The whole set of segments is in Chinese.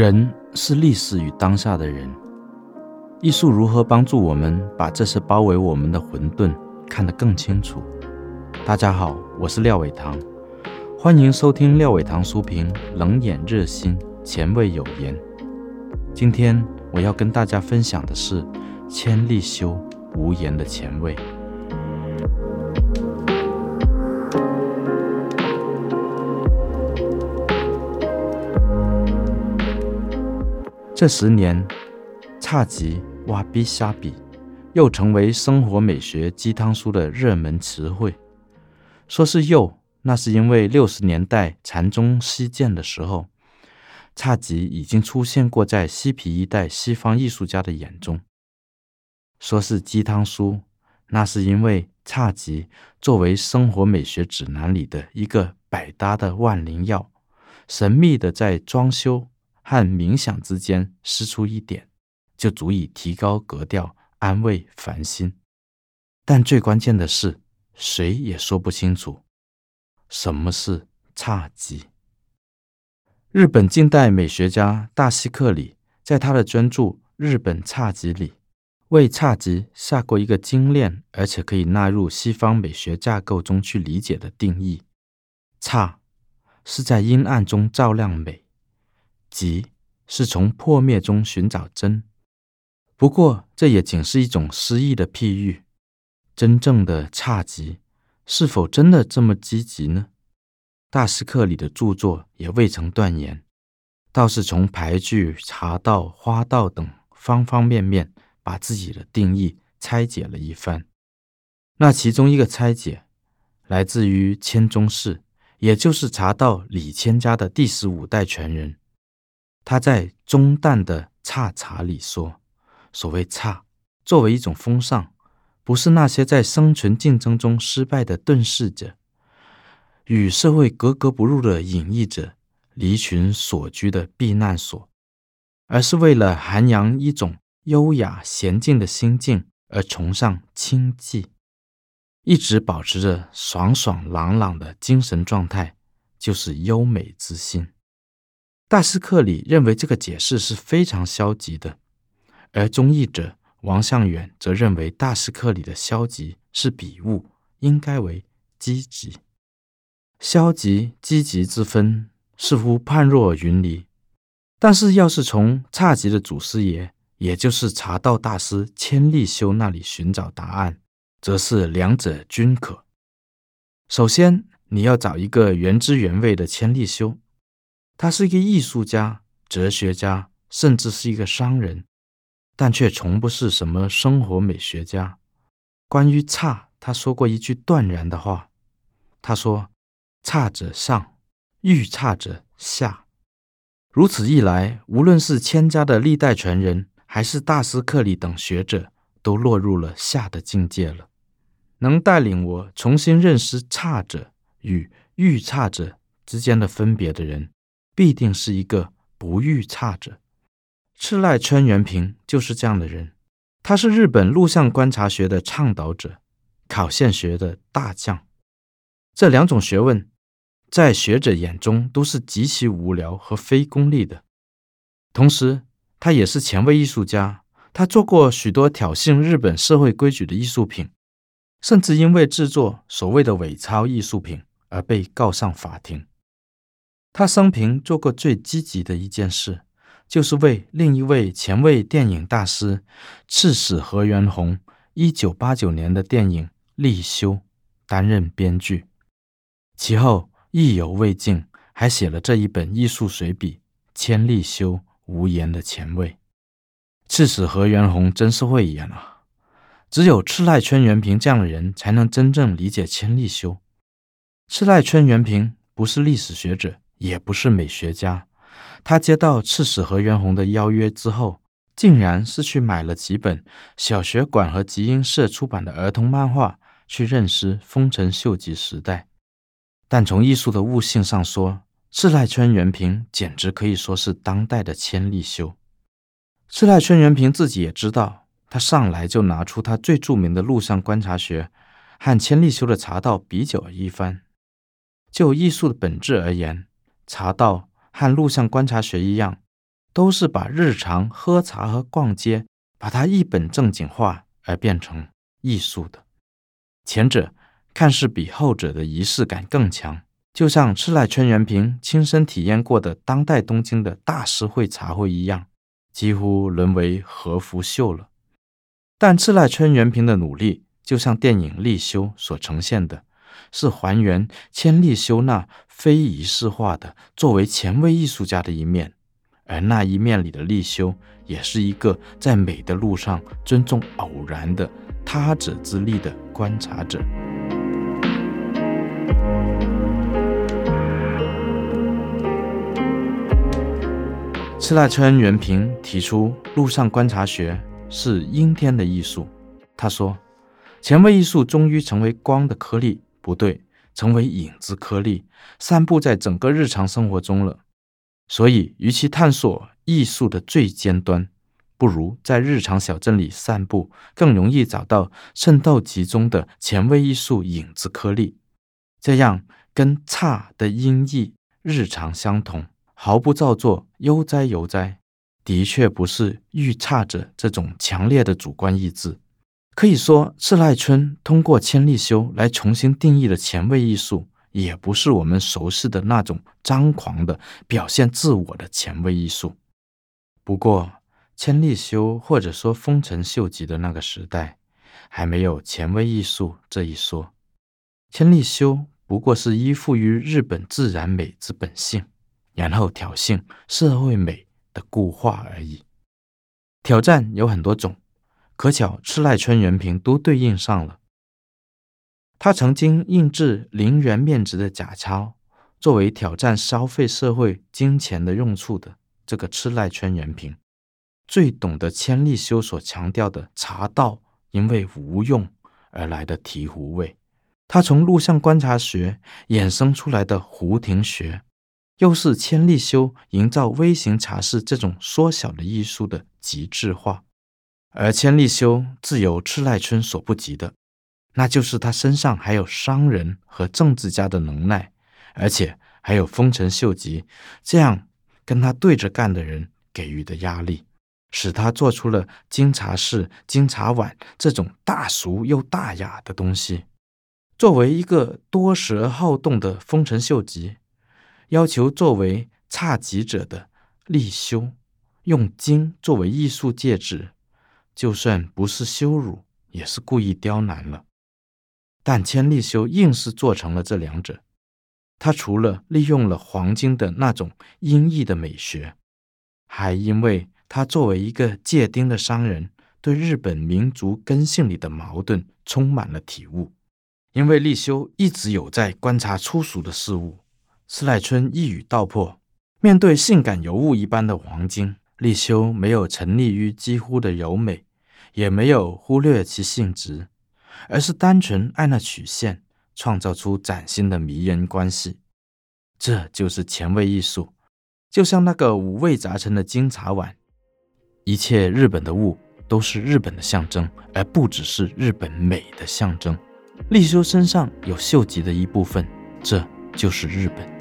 人是历史与当下的人，艺术如何帮助我们把这些包围我们的混沌看得更清楚？大家好，我是廖伟棠，欢迎收听廖伟棠书评，冷眼热心，前卫有言。今天我要跟大家分享的是千利休无言的前卫。这十年，侘寂、哇比沙比又成为生活美学鸡汤书的热门词汇。说是又，那是因为六十年代禅宗西渐的时候，侘寂已经出现过在西皮一代西方艺术家的眼中。说是鸡汤书，那是因为侘寂作为生活美学指南里的一个百搭的万灵药，神秘的在装修和冥想之间施出一点，就足以提高格调、安慰烦心。但最关键的是，谁也说不清楚什么是侘寂。日本近代美学家大西克里在他的专著《日本侘寂》里，为侘寂下过一个精炼而且可以纳入西方美学架构中去理解的定义：侘是在阴暗中照亮美。寂是从破灭中寻找真，不过这也仅是一种诗意的譬喻。真正的侘寂是否真的这么积极呢？大师课里的著作也未曾断言，倒是从俳句、茶道、花道等方方面面，把自己的定义拆解了一番。那其中一个拆解，来自于千宗室，也就是茶道李千家的第十五代传人。他在中旦的侘茶里说：“所谓侘，作为一种风尚，不是那些在生存竞争中失败的遁世者，与社会格格不入的隐逸者，离群索居的避难所，而是为了涵养一种优雅娴静的心境而崇尚清寂，一直保持着爽爽朗朗的精神状态，就是优美之心。”大师课里认为这个解释是非常消极的，而中译者王向远则认为大师课里的消极是笔误，应该为积极。消极积极之分似乎判若云泥，但是要是从侘寂的祖师爷，也就是茶道大师千利休那里寻找答案，则是两者均可。首先，你要找一个原汁原味的千利休。他是一个艺术家、哲学家，甚至是一个商人，但却从不是什么生活美学家。关于差，他说过一句断然的话：“他说，差者上，欲差者下。如此一来，无论是千家的历代传人，还是大师课里等学者，都落入了下的境界了。能带领我重新认识差者与欲差者之间的分别的人。”必定是一个不遇差者。赤濑川元平就是这样的人。他是日本录像观察学的倡导者，考现学的大将。这两种学问，在学者眼中都是极其无聊和非功利的。同时，他也是前卫艺术家。他做过许多挑衅日本社会规矩的艺术品，甚至因为制作所谓的伪钞艺术品而被告上法庭。他生平做过最积极的一件事，就是为另一位前卫电影大师赤巳河原宏一九八九年的电影《利休》担任编剧。其后意犹未尽，还写了这一本艺术随笔《千利休无言的前卫》。赤巳河原宏真是会演啊！只有赤濑川元平这样的人，才能真正理解千利休。赤濑川元平不是历史学者。也不是美学家，他接到赤巳河原宏的邀约之后，竟然是去买了几本小学馆和集英社出版的儿童漫画，去认识丰臣秀吉时代。但从艺术的悟性上说，赤濑川元平简直可以说是当代的千利休。赤濑川元平自己也知道，他上来就拿出他最著名的录像观察学和千利休的茶道比较一番。就艺术的本质而言，茶道和录像观察学一样，都是把日常喝茶和逛街，把它一本正经化而变成艺术的。前者看似比后者的仪式感更强，就像赤濑川元平亲身体验过的当代东京的大师会茶会一样，几乎沦为和服秀了。但赤濑川元平的努力，就像电影《立休》所呈现的，是还原千利休那非仪式化的作为前卫艺术家的一面，而那一面里的利休，也是一个在美的路上尊重偶然的他者之力的观察者。赤濑川元平提出，陆上观察学是阴天的艺术。他说。前卫艺术终于成为光的颗粒，不对，成为影子颗粒，散布在整个日常生活中了。所以，与其探索艺术的最尖端，不如在日常小镇里散步，更容易找到渗透其中的前卫艺术影子颗粒。这样，跟侘的音译日常相同，毫不造作，悠哉悠哉，的确不是御侘者这种强烈的主观意志。可以说，赤濑春通过千利休来重新定义了前卫艺术，也不是我们熟悉的那种张狂的表现自我的前卫艺术。不过，千利休或者说丰臣秀吉的那个时代，还没有前卫艺术这一说。千利休不过是依附于日本自然美之本性，然后挑衅社会美的固化而已。挑战有很多种。可巧，赤濑川元平都对应上了。他曾经印制零元面值的假钞，作为挑战消费社会金钱的用处的这个赤濑川元平，最懂得千利休所强调的茶道因为无用而来的醍醐味。他从录像观察学衍生出来的壶亭学，又是千利休营造微型茶室这种缩小的艺术的极致化。而千利休自有赤濑春所不及的，那就是他身上还有商人和政治家的能耐，而且还有丰臣秀吉这样跟他对着干的人给予的压力，使他做出了金茶室、金茶碗这种大俗又大雅的东西。作为一个多舌好动的丰臣秀吉，要求作为差级者的利休用金作为艺术介质。就算不是羞辱，也是故意刁难了。但千利休硬是做成了这两者。他除了利用了黄金的那种阴翳的美学，还因为他作为一个借丁的商人，对日本民族根性里的矛盾充满了体悟。因为利休一直有在观察粗俗的事物，赤濑春一语道破：面对性感尤物一般的黄金，利休没有沉溺于几乎的柔美。也没有忽略其性质，而是单纯按那曲线创造出崭新的迷人关系。这就是前卫艺术，就像那个五味杂陈的金茶碗，一切日本的物都是日本的象征，而不只是日本美的象征。立休身上有秀吉的一部分，这就是日本。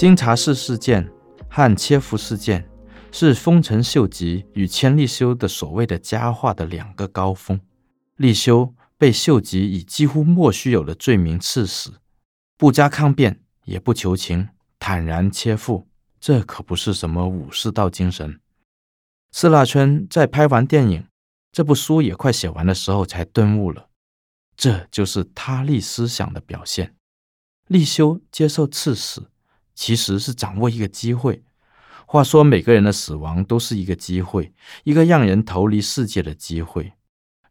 金茶室事件和切腹事件是丰臣秀吉与千利休的所谓的佳话的两个高峰。利休被秀吉以几乎莫须有的罪名赐死，不加抗辩，也不求情，坦然切腹。这可不是什么武士道精神。赤濑春在拍完电影，这部书也快写完的时候，才顿悟了，这就是他立思想的表现。利休接受赐死。其实是掌握一个机会。话说，每个人的死亡都是一个机会，一个让人逃离世界的机会。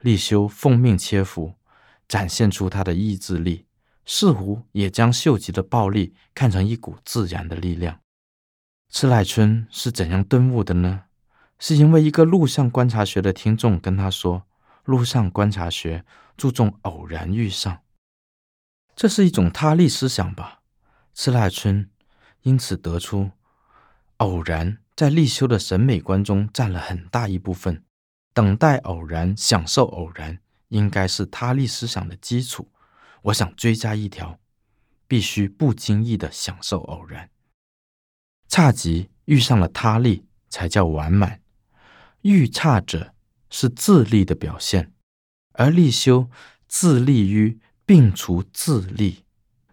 利休奉命切腹，展现出他的意志力，似乎也将秀吉的暴力看成一股自然的力量。赤濑春是怎样顿悟的呢？是因为一个陆上观察学的听众跟他说：“陆上观察学注重偶然遇上，这是一种他力思想吧？”赤濑春。因此得出，偶然在利休的审美观中占了很大一部分。等待偶然，享受偶然，应该是他立思想的基础。我想追加一条：必须不经意的享受偶然。侘寂遇上了他立，才叫完满。遇差者是自利的表现，而利休自利于摒除自利，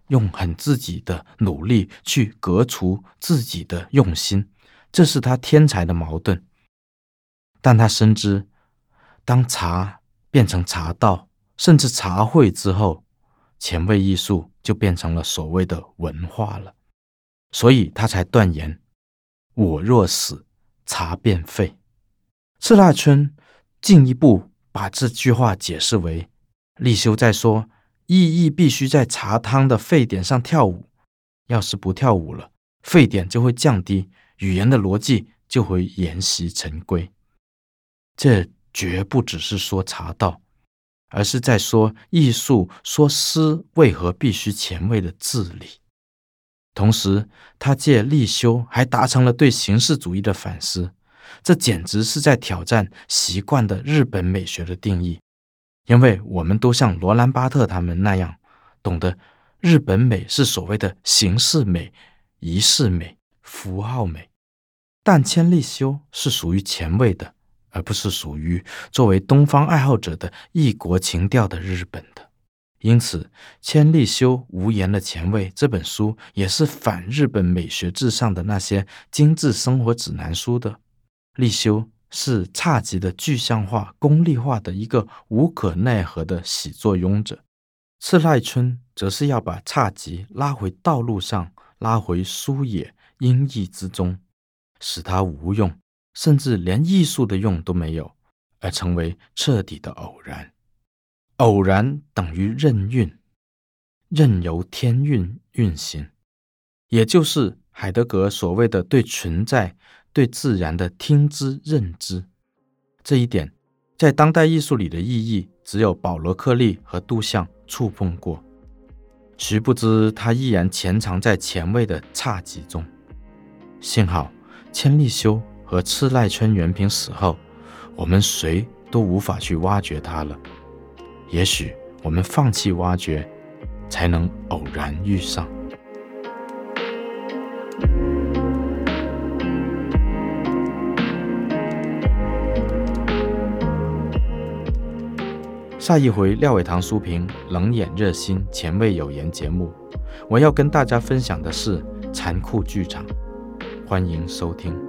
用很自己的努力去革除自己的用心，这是他天才的矛盾。但他深知，当茶变成茶道，甚至茶会之后，前卫艺术就变成了所谓的文化了，所以他才断言：“我若死，茶便废。”赤剌春进一步把这句话解释为：立休在说，意义必须在茶汤的沸点上跳舞，要是不跳舞了，沸点就会降低，语言的逻辑就会沿袭成规。这绝不只是说茶道。而是在说艺术，说诗为何必须前卫的自理。同时，他借立休还达成了对形式主义的反思，这简直是在挑战习惯的日本美学的定义。因为我们都像罗兰巴特他们那样，懂得日本美是所谓的形式美、仪式美、符号美，但千利休是属于前卫的。而不是属于作为东方爱好者的异国情调的日本的，因此千利休无言的前卫这本书也是反日本美学至上的那些精致生活指南书的。利休是侘寂的具象化、功利化的一个无可奈何的始作俑者，赤濑春则是要把侘寂拉回道路上，拉回书野音译之中，使它无用。甚至连艺术的用都没有，而成为彻底的偶然。偶然等于任运，任由天运运行，也就是海德格所谓的对存在、对自然的听之任之。这一点在当代艺术里的意义，只有保罗克利和杜象触碰过。殊不知，他依然潜藏在前卫的侘寂中。幸好千利休。和赤濑春元平死后，我们谁都无法去挖掘它了。也许我们放弃挖掘，才能偶然遇上。下一回廖伟棠书评冷眼热心前卫有言节目，我要跟大家分享的是残酷剧场，欢迎收听。